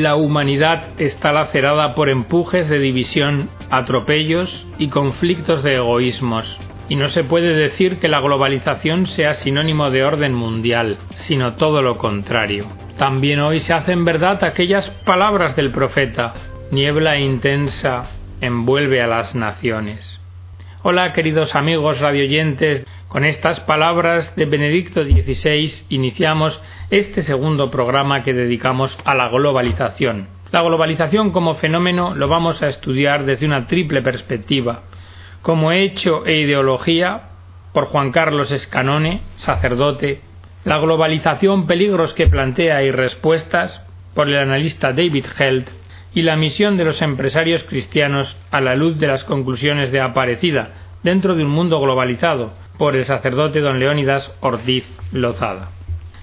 la humanidad está lacerada por empujes de división, atropellos y conflictos de egoísmos. Y no se puede decir que la globalización sea sinónimo de orden mundial, sino todo lo contrario. También hoy se hacen verdad aquellas palabras del profeta, niebla intensa envuelve a las naciones. Hola queridos amigos radioyentes, con estas palabras de Benedicto XVI iniciamos este segundo programa que dedicamos a la globalización. La globalización como fenómeno lo vamos a estudiar desde una triple perspectiva, como hecho e ideología por Juan Carlos Escanone, sacerdote, la globalización peligros que plantea y respuestas por el analista David Held y la misión de los empresarios cristianos a la luz de las conclusiones de Aparecida dentro de un mundo globalizado por el sacerdote don Leónidas Ortiz Lozada.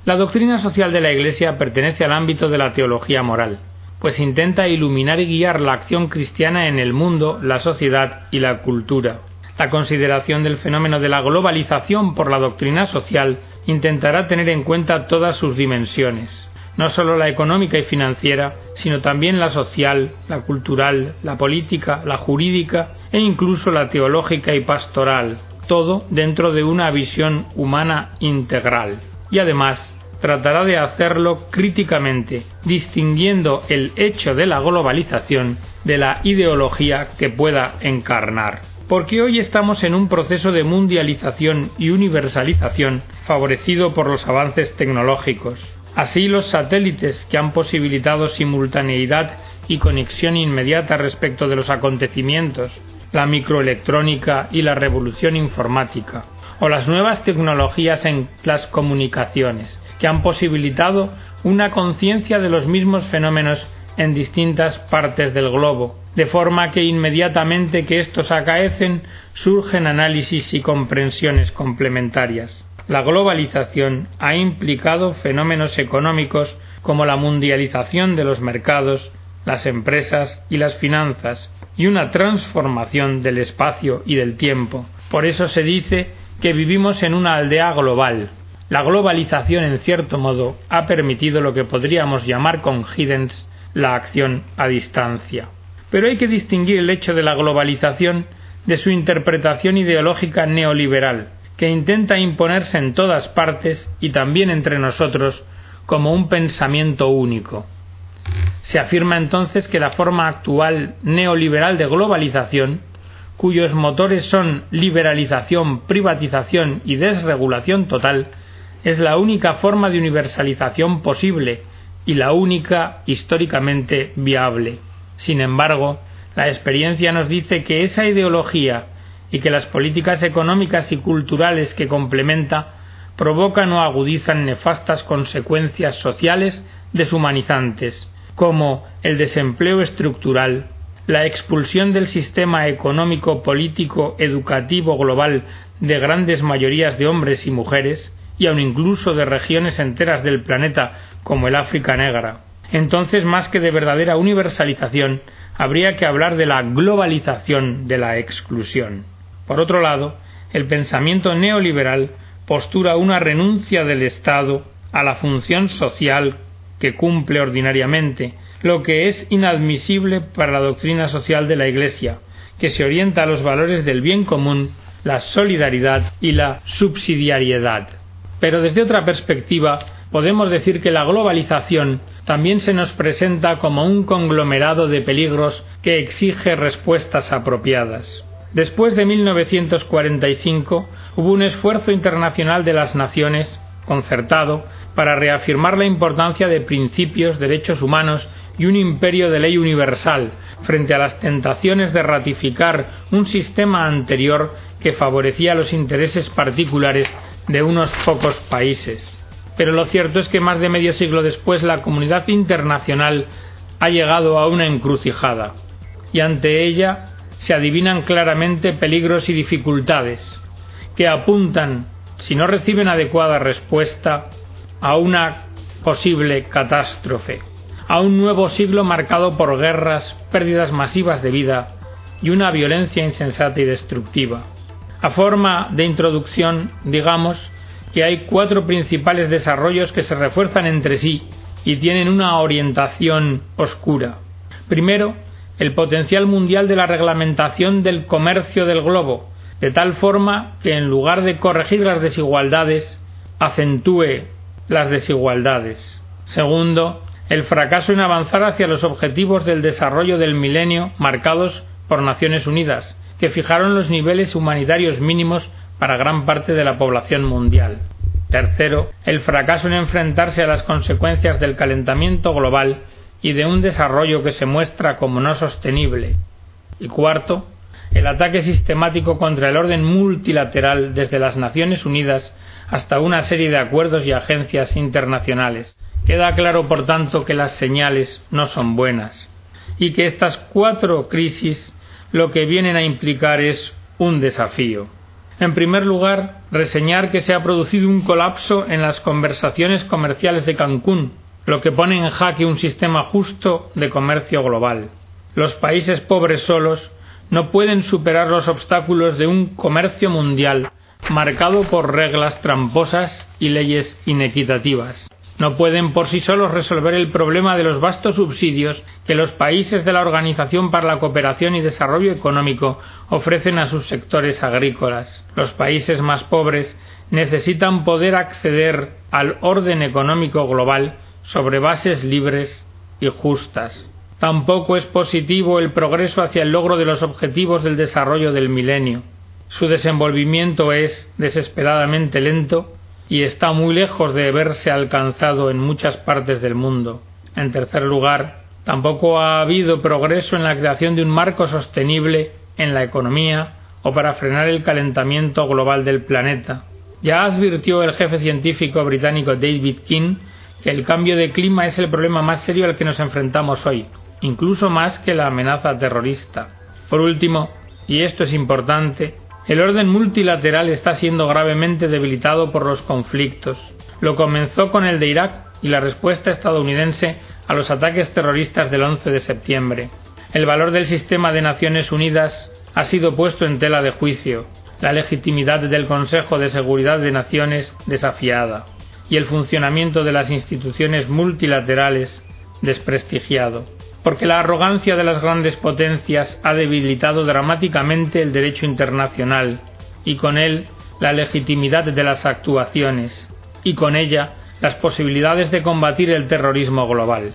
La doctrina social de la Iglesia pertenece al ámbito de la teología moral, pues intenta iluminar y guiar la acción cristiana en el mundo, la sociedad y la cultura. La consideración del fenómeno de la globalización por la doctrina social intentará tener en cuenta todas sus dimensiones, no solo la económica y financiera, sino también la social, la cultural, la política, la jurídica e incluso la teológica y pastoral, todo dentro de una visión humana integral. Y además tratará de hacerlo críticamente, distinguiendo el hecho de la globalización de la ideología que pueda encarnar. Porque hoy estamos en un proceso de mundialización y universalización favorecido por los avances tecnológicos, Así los satélites que han posibilitado simultaneidad y conexión inmediata respecto de los acontecimientos, la microelectrónica y la revolución informática, o las nuevas tecnologías en las comunicaciones, que han posibilitado una conciencia de los mismos fenómenos en distintas partes del globo, de forma que inmediatamente que estos acaecen surgen análisis y comprensiones complementarias. La globalización ha implicado fenómenos económicos como la mundialización de los mercados, las empresas y las finanzas, y una transformación del espacio y del tiempo. Por eso se dice que vivimos en una aldea global. La globalización, en cierto modo, ha permitido lo que podríamos llamar con Hiddens la acción a distancia. Pero hay que distinguir el hecho de la globalización de su interpretación ideológica neoliberal, que intenta imponerse en todas partes y también entre nosotros como un pensamiento único. Se afirma entonces que la forma actual neoliberal de globalización, cuyos motores son liberalización, privatización y desregulación total, es la única forma de universalización posible y la única históricamente viable. Sin embargo, la experiencia nos dice que esa ideología y que las políticas económicas y culturales que complementa provocan o agudizan nefastas consecuencias sociales deshumanizantes, como el desempleo estructural, la expulsión del sistema económico, político, educativo global de grandes mayorías de hombres y mujeres, y aun incluso de regiones enteras del planeta como el África negra. Entonces, más que de verdadera universalización, habría que hablar de la globalización de la exclusión. Por otro lado, el pensamiento neoliberal postura una renuncia del Estado a la función social que cumple ordinariamente, lo que es inadmisible para la doctrina social de la Iglesia, que se orienta a los valores del bien común, la solidaridad y la subsidiariedad. Pero desde otra perspectiva, podemos decir que la globalización también se nos presenta como un conglomerado de peligros que exige respuestas apropiadas. Después de 1945 hubo un esfuerzo internacional de las naciones, concertado, para reafirmar la importancia de principios, derechos humanos y un imperio de ley universal frente a las tentaciones de ratificar un sistema anterior que favorecía los intereses particulares de unos pocos países. Pero lo cierto es que más de medio siglo después la comunidad internacional ha llegado a una encrucijada y ante ella se adivinan claramente peligros y dificultades que apuntan, si no reciben adecuada respuesta, a una posible catástrofe, a un nuevo siglo marcado por guerras, pérdidas masivas de vida y una violencia insensata y destructiva. A forma de introducción, digamos que hay cuatro principales desarrollos que se refuerzan entre sí y tienen una orientación oscura. Primero, el potencial mundial de la reglamentación del comercio del globo, de tal forma que en lugar de corregir las desigualdades, acentúe las desigualdades. Segundo, el fracaso en avanzar hacia los objetivos del desarrollo del milenio marcados por Naciones Unidas, que fijaron los niveles humanitarios mínimos para gran parte de la población mundial. Tercero, el fracaso en enfrentarse a las consecuencias del calentamiento global y de un desarrollo que se muestra como no sostenible. Y cuarto, el ataque sistemático contra el orden multilateral desde las Naciones Unidas hasta una serie de acuerdos y agencias internacionales. Queda claro, por tanto, que las señales no son buenas y que estas cuatro crisis lo que vienen a implicar es un desafío. En primer lugar, reseñar que se ha producido un colapso en las conversaciones comerciales de Cancún, lo que pone en jaque un sistema justo de comercio global. Los países pobres solos no pueden superar los obstáculos de un comercio mundial marcado por reglas tramposas y leyes inequitativas no pueden por sí solos resolver el problema de los vastos subsidios que los países de la Organización para la Cooperación y Desarrollo Económico ofrecen a sus sectores agrícolas. Los países más pobres necesitan poder acceder al orden económico global sobre bases libres y justas. Tampoco es positivo el progreso hacia el logro de los objetivos del desarrollo del milenio. Su desenvolvimiento es desesperadamente lento y está muy lejos de verse alcanzado en muchas partes del mundo. En tercer lugar, tampoco ha habido progreso en la creación de un marco sostenible en la economía o para frenar el calentamiento global del planeta. Ya advirtió el jefe científico británico David King que el cambio de clima es el problema más serio al que nos enfrentamos hoy, incluso más que la amenaza terrorista. Por último, y esto es importante, el orden multilateral está siendo gravemente debilitado por los conflictos. Lo comenzó con el de Irak y la respuesta estadounidense a los ataques terroristas del 11 de septiembre. El valor del sistema de Naciones Unidas ha sido puesto en tela de juicio, la legitimidad del Consejo de Seguridad de Naciones desafiada y el funcionamiento de las instituciones multilaterales desprestigiado porque la arrogancia de las grandes potencias ha debilitado dramáticamente el derecho internacional y con él la legitimidad de las actuaciones y con ella las posibilidades de combatir el terrorismo global.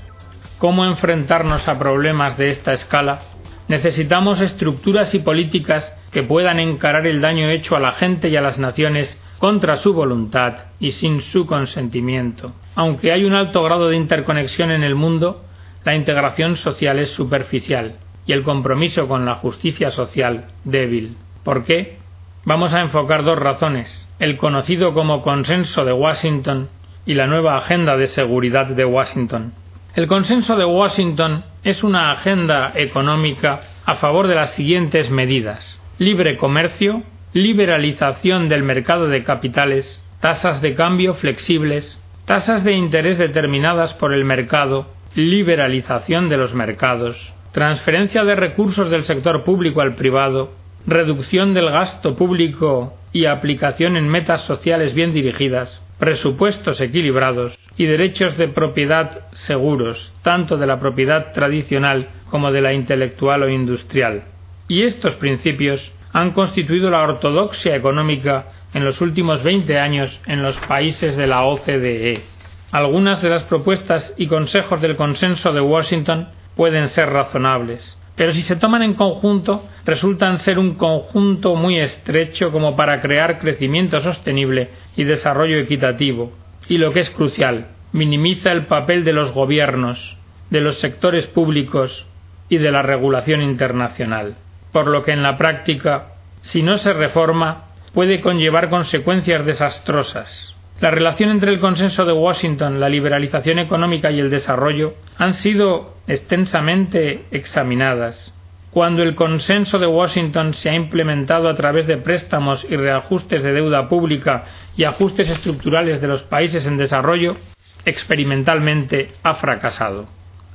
¿Cómo enfrentarnos a problemas de esta escala? Necesitamos estructuras y políticas que puedan encarar el daño hecho a la gente y a las naciones contra su voluntad y sin su consentimiento. Aunque hay un alto grado de interconexión en el mundo, la integración social es superficial y el compromiso con la justicia social débil. ¿Por qué? Vamos a enfocar dos razones, el conocido como consenso de Washington y la nueva agenda de seguridad de Washington. El consenso de Washington es una agenda económica a favor de las siguientes medidas libre comercio, liberalización del mercado de capitales, tasas de cambio flexibles, tasas de interés determinadas por el mercado liberalización de los mercados, transferencia de recursos del sector público al privado, reducción del gasto público y aplicación en metas sociales bien dirigidas, presupuestos equilibrados y derechos de propiedad seguros, tanto de la propiedad tradicional como de la intelectual o industrial. Y estos principios han constituido la ortodoxia económica en los últimos veinte años en los países de la OCDE. Algunas de las propuestas y consejos del consenso de Washington pueden ser razonables, pero si se toman en conjunto resultan ser un conjunto muy estrecho como para crear crecimiento sostenible y desarrollo equitativo. Y lo que es crucial, minimiza el papel de los gobiernos, de los sectores públicos y de la regulación internacional. Por lo que en la práctica, si no se reforma, puede conllevar consecuencias desastrosas. La relación entre el consenso de Washington, la liberalización económica y el desarrollo han sido extensamente examinadas. Cuando el consenso de Washington se ha implementado a través de préstamos y reajustes de deuda pública y ajustes estructurales de los países en desarrollo, experimentalmente ha fracasado.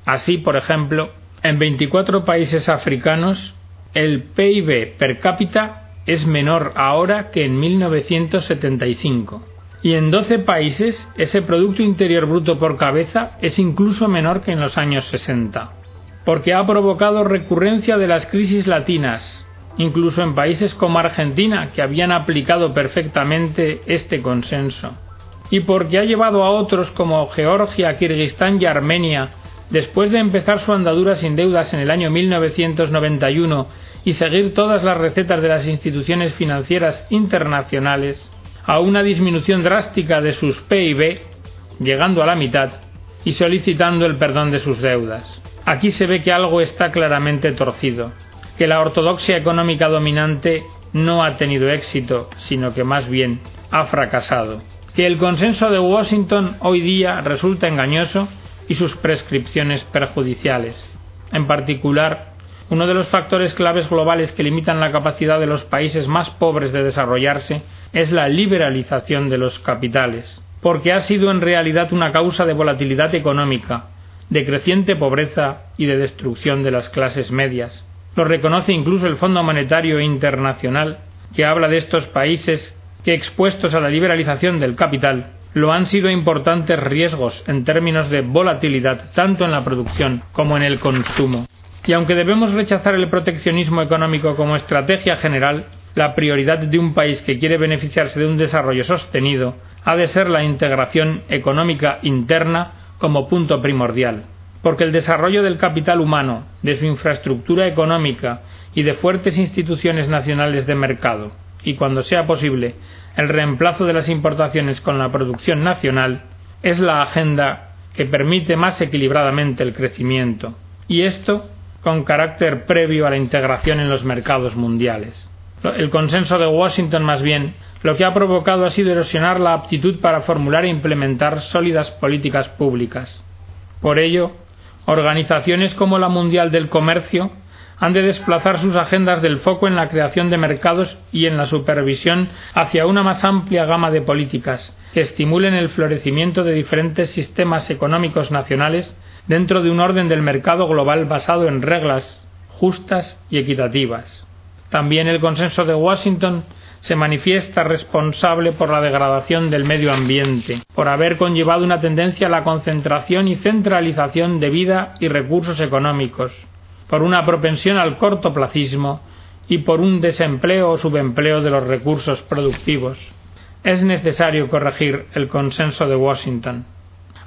Así, por ejemplo, en 24 países africanos, el PIB per cápita es menor ahora que en 1975 Y en 12 países ese Producto Interior Bruto por cabeza es incluso menor que en los años 60, porque ha provocado recurrencia de las crisis latinas, incluso en países como Argentina, que habían aplicado perfectamente este consenso, y porque ha llevado a otros como Georgia, Kirguistán y Armenia, después de empezar su andadura sin deudas en el año 1991 y seguir todas las recetas de las instituciones financieras internacionales, a una disminución drástica de sus PIB, llegando a la mitad, y solicitando el perdón de sus deudas. Aquí se ve que algo está claramente torcido, que la ortodoxia económica dominante no ha tenido éxito, sino que más bien ha fracasado, que el consenso de Washington hoy día resulta engañoso y sus prescripciones perjudiciales. En particular, uno de los factores claves globales que limitan la capacidad de los países más pobres de desarrollarse es la liberalización de los capitales, porque ha sido en realidad una causa de volatilidad económica, de creciente pobreza y de destrucción de las clases medias. Lo reconoce incluso el Fondo Monetario Internacional, que habla de estos países que expuestos a la liberalización del capital lo han sido importantes riesgos en términos de volatilidad tanto en la producción como en el consumo. Y aunque debemos rechazar el proteccionismo económico como estrategia general, la prioridad de un país que quiere beneficiarse de un desarrollo sostenido ha de ser la integración económica interna como punto primordial, porque el desarrollo del capital humano, de su infraestructura económica y de fuertes instituciones nacionales de mercado, y cuando sea posible el reemplazo de las importaciones con la producción nacional, es la agenda que permite más equilibradamente el crecimiento, y esto con carácter previo a la integración en los mercados mundiales. El consenso de Washington, más bien, lo que ha provocado ha sido erosionar la aptitud para formular e implementar sólidas políticas públicas. Por ello, organizaciones como la Mundial del Comercio han de desplazar sus agendas del foco en la creación de mercados y en la supervisión hacia una más amplia gama de políticas que estimulen el florecimiento de diferentes sistemas económicos nacionales dentro de un orden del mercado global basado en reglas justas y equitativas. También el consenso de Washington se manifiesta responsable por la degradación del medio ambiente, por haber conllevado una tendencia a la concentración y centralización de vida y recursos económicos, por una propensión al cortoplacismo y por un desempleo o subempleo de los recursos productivos. Es necesario corregir el consenso de Washington.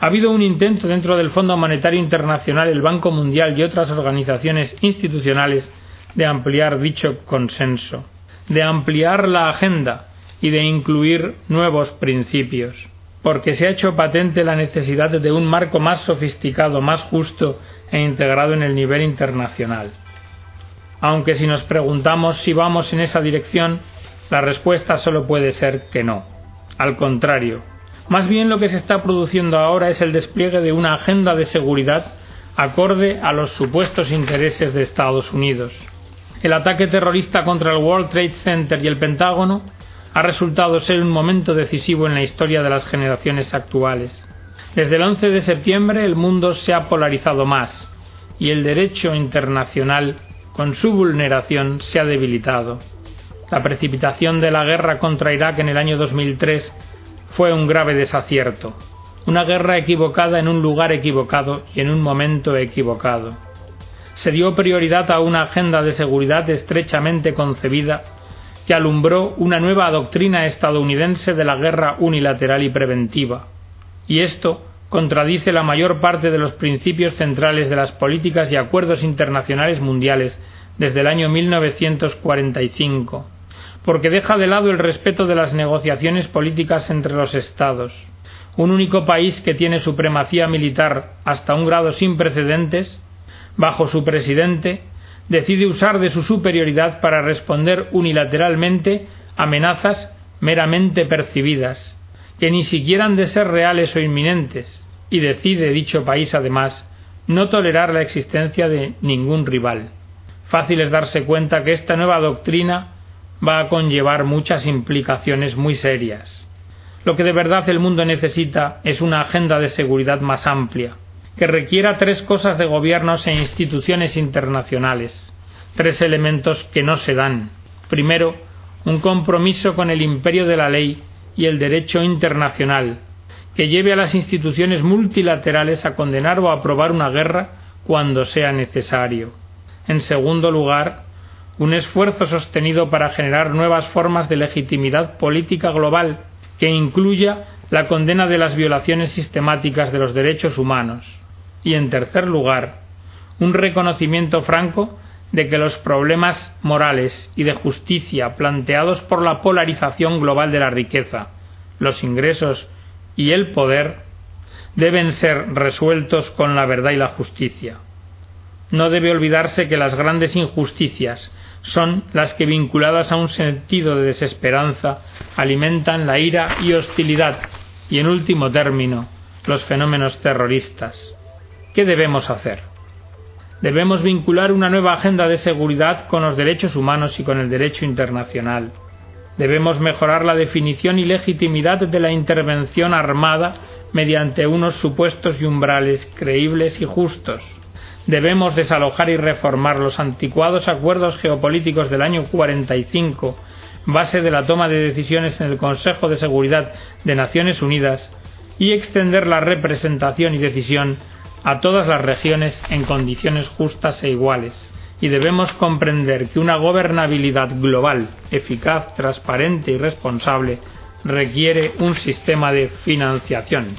Ha habido un intento dentro del Fondo Monetario Internacional, el Banco Mundial y otras organizaciones institucionales de ampliar dicho consenso, de ampliar la agenda y de incluir nuevos principios, porque se ha hecho patente la necesidad de un marco más sofisticado, más justo e integrado en el nivel internacional. Aunque si nos preguntamos si vamos en esa dirección, la respuesta solo puede ser que no. Al contrario, más bien lo que se está produciendo ahora es el despliegue de una agenda de seguridad acorde a los supuestos intereses de Estados Unidos el ataque terrorista contra el World Trade Center y el Pentágono ha resultado ser un momento decisivo en la historia de las generaciones actuales. Desde el 11 de septiembre el mundo se ha polarizado más y el derecho internacional, con su vulneración, se ha debilitado. La precipitación de la guerra contra Irak en el año 2003 fue un grave desacierto, una guerra equivocada en un lugar equivocado y en un momento equivocado se dio prioridad a una agenda de seguridad estrechamente concebida que alumbró una nueva doctrina estadounidense de la guerra unilateral y preventiva. Y esto contradice la mayor parte de los principios centrales de las políticas y acuerdos internacionales mundiales desde el año 1945, porque deja de lado el respeto de las negociaciones políticas entre los Estados. Un único país que tiene supremacía militar hasta un grado sin precedentes bajo su presidente, decide usar de su superioridad para responder unilateralmente amenazas meramente percibidas, que ni siquiera han de ser reales o inminentes, y decide dicho país además no tolerar la existencia de ningún rival. Fácil es darse cuenta que esta nueva doctrina va a conllevar muchas implicaciones muy serias. Lo que de verdad el mundo necesita es una agenda de seguridad más amplia, que requiera tres cosas de gobiernos e instituciones internacionales, tres elementos que no se dan. Primero, un compromiso con el imperio de la ley y el derecho internacional, que lleve a las instituciones multilaterales a condenar o aprobar una guerra cuando sea necesario. En segundo lugar, un esfuerzo sostenido para generar nuevas formas de legitimidad política global que incluya la condena de las violaciones sistemáticas de los derechos humanos. Y en tercer lugar, un reconocimiento franco de que los problemas morales y de justicia planteados por la polarización global de la riqueza, los ingresos y el poder deben ser resueltos con la verdad y la justicia. No debe olvidarse que las grandes injusticias son las que vinculadas a un sentido de desesperanza alimentan la ira y hostilidad y en último término los fenómenos terroristas. ¿Qué debemos hacer? Debemos vincular una nueva agenda de seguridad con los derechos humanos y con el derecho internacional. Debemos mejorar la definición y legitimidad de la intervención armada mediante unos supuestos y umbrales creíbles y justos. Debemos desalojar y reformar los anticuados acuerdos geopolíticos del año 45, base de la toma de decisiones en el Consejo de Seguridad de Naciones Unidas, y extender la representación y decisión a todas las regiones en condiciones justas e iguales y debemos comprender que una gobernabilidad global, eficaz, transparente y responsable requiere un sistema de financiación.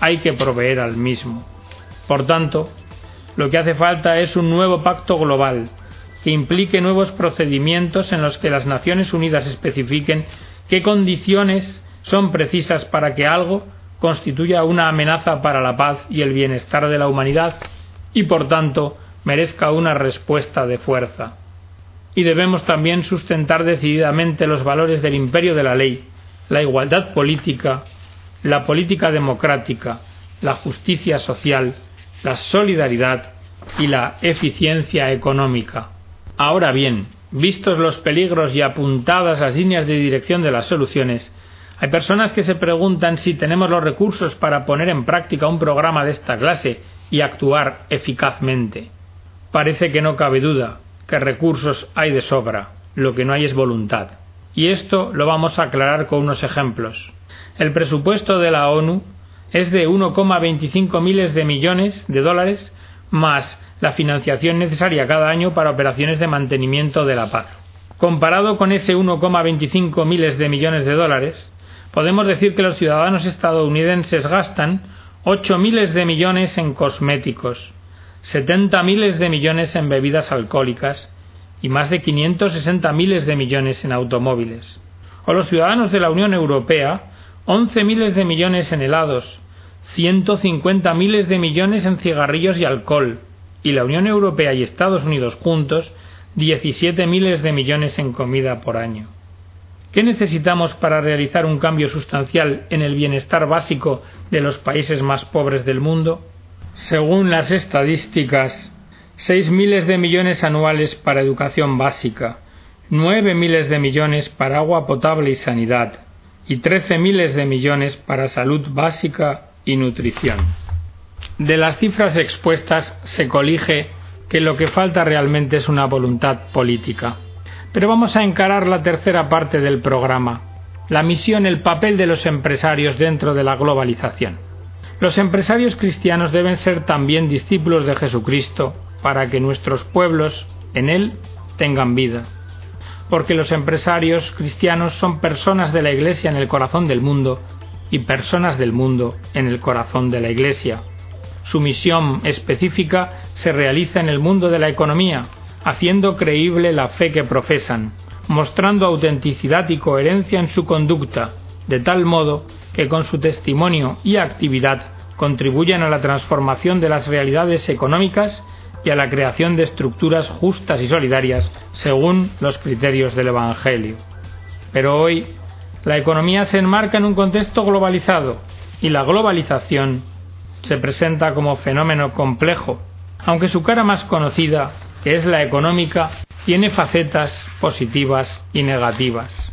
Hay que proveer al mismo. Por tanto, lo que hace falta es un nuevo pacto global que implique nuevos procedimientos en los que las Naciones Unidas especifiquen qué condiciones son precisas para que algo constituya una amenaza para la paz y el bienestar de la humanidad y por tanto merezca una respuesta de fuerza. Y debemos también sustentar decididamente los valores del imperio de la ley, la igualdad política, la política democrática, la justicia social, la solidaridad y la eficiencia económica. Ahora bien, vistos los peligros y apuntadas las líneas de dirección de las soluciones, hay personas que se preguntan si tenemos los recursos para poner en práctica un programa de esta clase y actuar eficazmente. Parece que no cabe duda que recursos hay de sobra, lo que no hay es voluntad. Y esto lo vamos a aclarar con unos ejemplos. El presupuesto de la ONU es de 1,25 miles de millones de dólares más la financiación necesaria cada año para operaciones de mantenimiento de la paz. Comparado con ese 1,25 miles de millones de dólares, podemos decir que los ciudadanos estadounidenses gastan 8 miles de millones en cosméticos, 70 miles de millones en bebidas alcohólicas y más de 560 miles de millones en automóviles. O los ciudadanos de la Unión Europea, 11 miles de millones en helados, 150 miles de millones en cigarrillos y alcohol, y la Unión Europea y Estados Unidos juntos, 17 miles de millones en comida por año. ¿Qué necesitamos para realizar un cambio sustancial en el bienestar básico de los países más pobres del mundo? Según las estadísticas, seis miles de millones anuales para educación básica, nueve miles de millones para agua potable y sanidad, y trece miles de millones para salud básica y nutrición. De las cifras expuestas se colige que lo que falta realmente es una voluntad política. Pero vamos a encarar la tercera parte del programa, la misión, el papel de los empresarios dentro de la globalización. Los empresarios cristianos deben ser también discípulos de Jesucristo para que nuestros pueblos en Él tengan vida. Porque los empresarios cristianos son personas de la Iglesia en el corazón del mundo y personas del mundo en el corazón de la Iglesia. Su misión específica se realiza en el mundo de la economía, haciendo creíble la fe que profesan, mostrando autenticidad y coherencia en su conducta, de tal modo que con su testimonio y actividad contribuyen a la transformación de las realidades económicas y a la creación de estructuras justas y solidarias según los criterios del Evangelio. Pero hoy la economía se enmarca en un contexto globalizado y la globalización se presenta como fenómeno complejo, aunque su cara más conocida, es la económica, tiene facetas positivas y negativas.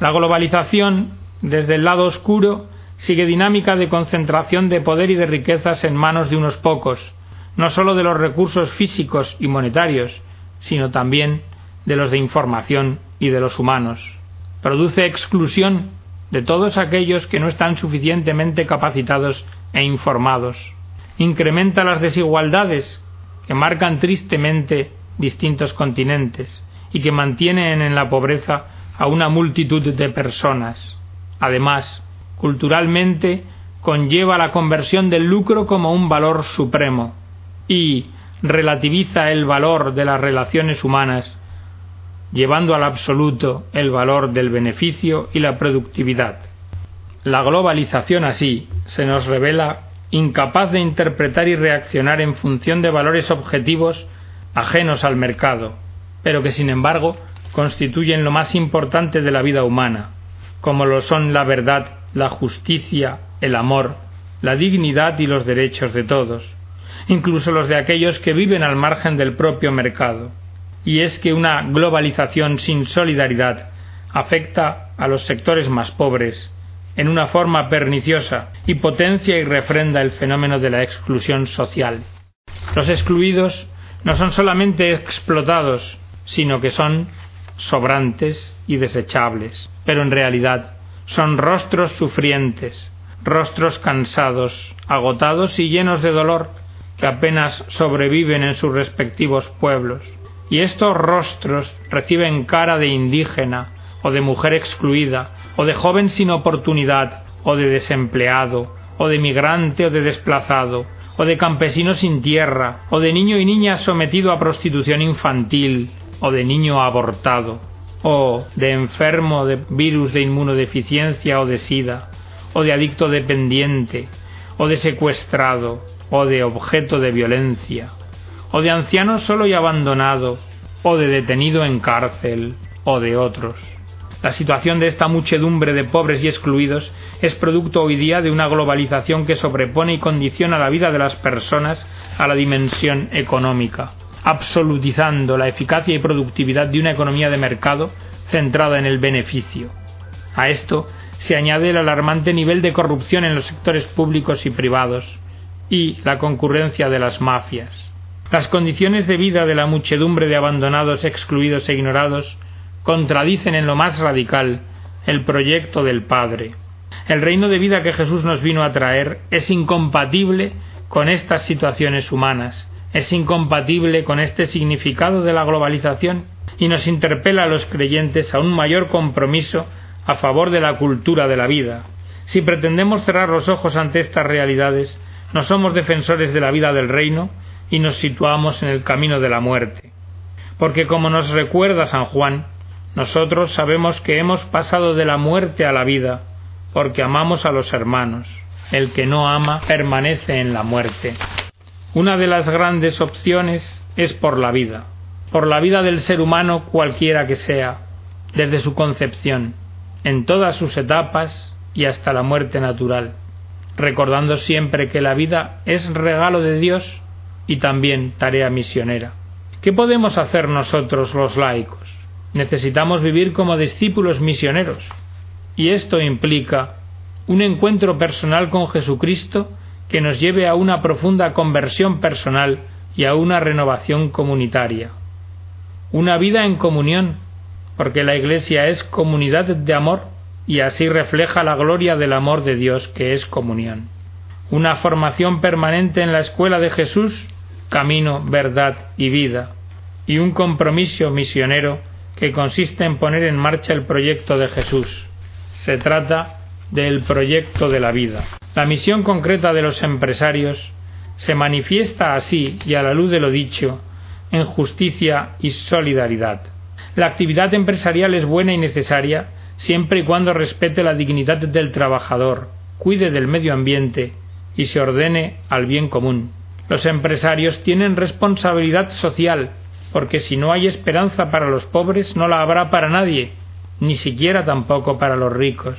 La globalización desde el lado oscuro, sigue dinámica de concentración de poder y de riquezas en manos de unos pocos, no sólo de los recursos físicos y monetarios, sino también de los de información y de los humanos. Produce exclusión de todos aquellos que no están suficientemente capacitados e informados. Incrementa las desigualdades que marcan tristemente distintos continentes y que mantienen en la pobreza a una multitud de personas. Además, culturalmente conlleva la conversión del lucro como un valor supremo y relativiza el valor de las relaciones humanas, llevando al absoluto el valor del beneficio y la productividad. La globalización así se nos revela incapaz de interpretar y reaccionar en función de valores objetivos ajenos al mercado, pero que sin embargo constituyen lo más importante de la vida humana, como lo son la verdad, la justicia, el amor, la dignidad y los derechos de todos, incluso los de aquellos que viven al margen del propio mercado. Y es que una globalización sin solidaridad afecta a los sectores más pobres en una forma perniciosa y potencia y refrenda el fenómeno de la exclusión social. Los excluidos no son solamente explotados, sino que son sobrantes y desechables, pero en realidad son rostros sufrientes, rostros cansados, agotados y llenos de dolor, que apenas sobreviven en sus respectivos pueblos. Y estos rostros reciben cara de indígena, o de mujer excluida, o de joven sin oportunidad, o de desempleado, o de migrante o de desplazado, o de campesino sin tierra, o de niño y niña sometido a prostitución infantil, o de niño abortado, o de enfermo de virus de inmunodeficiencia o de sida, o de adicto dependiente, o de secuestrado, o de objeto de violencia, o de anciano solo y abandonado, o de detenido en cárcel, o de otros. La situación de esta muchedumbre de pobres y excluidos es producto hoy día de una globalización que sobrepone y condiciona la vida de las personas a la dimensión económica, absolutizando la eficacia y productividad de una economía de mercado centrada en el beneficio. A esto se añade el alarmante nivel de corrupción en los sectores públicos y privados y la concurrencia de las mafias. Las condiciones de vida de la muchedumbre de abandonados, excluidos e ignorados contradicen en lo más radical el proyecto del Padre. El reino de vida que Jesús nos vino a traer es incompatible con estas situaciones humanas, es incompatible con este significado de la globalización y nos interpela a los creyentes a un mayor compromiso a favor de la cultura de la vida. Si pretendemos cerrar los ojos ante estas realidades, no somos defensores de la vida del reino y nos situamos en el camino de la muerte. Porque como nos recuerda San Juan, nosotros sabemos que hemos pasado de la muerte a la vida, porque amamos a los hermanos. El que no ama permanece en la muerte. Una de las grandes opciones es por la vida, por la vida del ser humano cualquiera que sea, desde su concepción, en todas sus etapas y hasta la muerte natural, recordando siempre que la vida es regalo de Dios y también tarea misionera. ¿Qué podemos hacer nosotros los laicos? Necesitamos vivir como discípulos misioneros, y esto implica un encuentro personal con Jesucristo que nos lleve a una profunda conversión personal y a una renovación comunitaria. Una vida en comunión, porque la Iglesia es comunidad de amor y así refleja la gloria del amor de Dios que es comunión. Una formación permanente en la escuela de Jesús, camino, verdad y vida, y un compromiso misionero que consiste en poner en marcha el proyecto de Jesús. Se trata del proyecto de la vida. La misión concreta de los empresarios se manifiesta así y a la luz de lo dicho en justicia y solidaridad. La actividad empresarial es buena y necesaria siempre y cuando respete la dignidad del trabajador, cuide del medio ambiente y se ordene al bien común. Los empresarios tienen responsabilidad social porque si no hay esperanza para los pobres, no la habrá para nadie, ni siquiera tampoco para los ricos.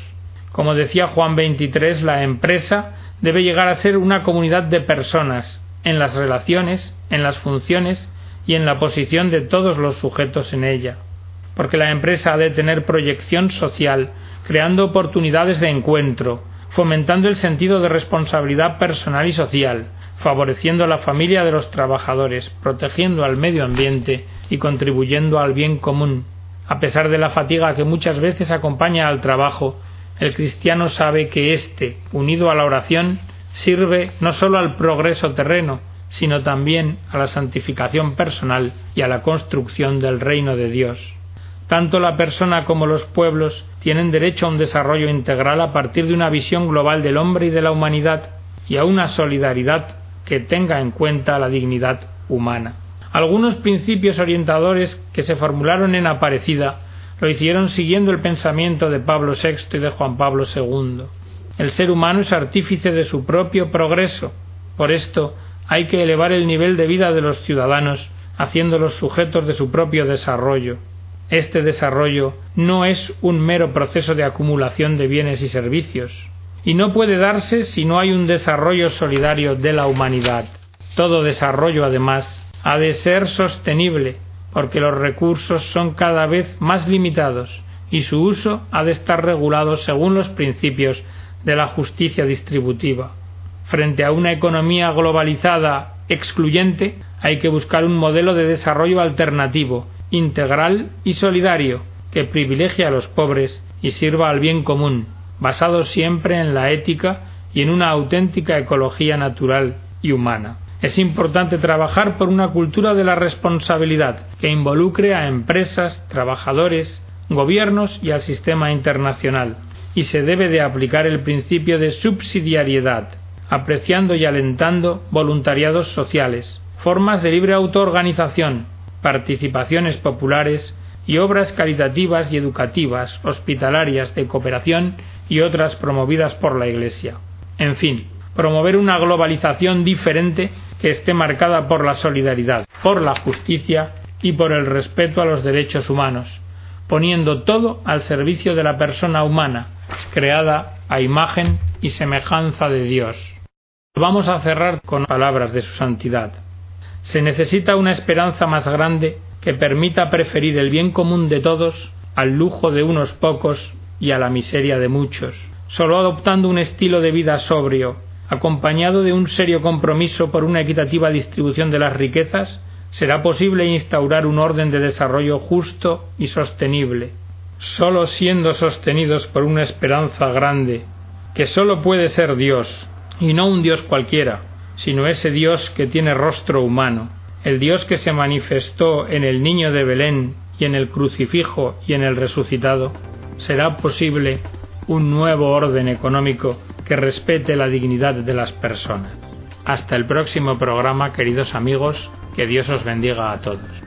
Como decía Juan 23, la empresa debe llegar a ser una comunidad de personas, en las relaciones, en las funciones y en la posición de todos los sujetos en ella. Porque la empresa ha de tener proyección social, creando oportunidades de encuentro, fomentando el sentido de responsabilidad personal y social, favoreciendo a la familia de los trabajadores, protegiendo al medio ambiente y contribuyendo al bien común. A pesar de la fatiga que muchas veces acompaña al trabajo, El cristiano sabe que éste, unido a la oración, sirve no sólo al progreso terreno, sino también a la santificación personal y a la construcción del reino de Dios. Tanto la persona como los pueblos tienen derecho a un desarrollo integral a partir de una visión global del hombre y de la humanidad y a una solidaridad que tenga en cuenta la dignidad humana. Algunos principios orientadores que se formularon en Aparecida lo hicieron siguiendo el pensamiento de Pablo VI y de Juan Pablo II. El ser humano es artífice de su propio progreso. Por esto hay que elevar el nivel de vida de los ciudadanos, haciéndolos sujetos de su propio desarrollo. Este desarrollo no es un mero proceso de acumulación de bienes y servicios, y no puede darse si no hay un desarrollo solidario de la humanidad. Todo desarrollo, además, ha de ser sostenible, porque los recursos son cada vez más limitados y su uso ha de estar regulado según los principios de la justicia distributiva. Frente a una economía globalizada excluyente, hay que buscar un modelo de desarrollo alternativo, integral y solidario, que privilegie a los pobres y sirva al bien común, basado siempre en la ética y en una auténtica ecología natural y humana. Es importante trabajar por una cultura de la responsabilidad que involucre a empresas, trabajadores, gobiernos y al sistema internacional, y se debe de aplicar el principio de subsidiariedad, apreciando y alentando voluntariados sociales, formas de libre autoorganización, participaciones populares y obras caritativas y educativas, hospitalarias, de cooperación y otras promovidas por la Iglesia. En fin, promover una globalización diferente que esté marcada por la solidaridad, por la justicia y por el respeto a los derechos humanos, poniendo todo al servicio de la persona humana, creada a imagen y semejanza de Dios. Vamos a cerrar con palabras de su santidad. Se necesita una esperanza más grande que permita preferir el bien común de todos al lujo de unos pocos y a la miseria de muchos. Solo adoptando un estilo de vida sobrio, acompañado de un serio compromiso por una equitativa distribución de las riquezas, será posible instaurar un orden de desarrollo justo y sostenible, sólo siendo sostenidos por una esperanza grande, que sólo puede ser Dios, y no un Dios cualquiera, sino ese Dios que tiene rostro humano, el Dios que se manifestó en el niño de Belén y en el crucifijo y en el resucitado, será posible un nuevo orden económico que respete la dignidad de las personas. Hasta el próximo programa, queridos amigos, que Dios os bendiga a todos.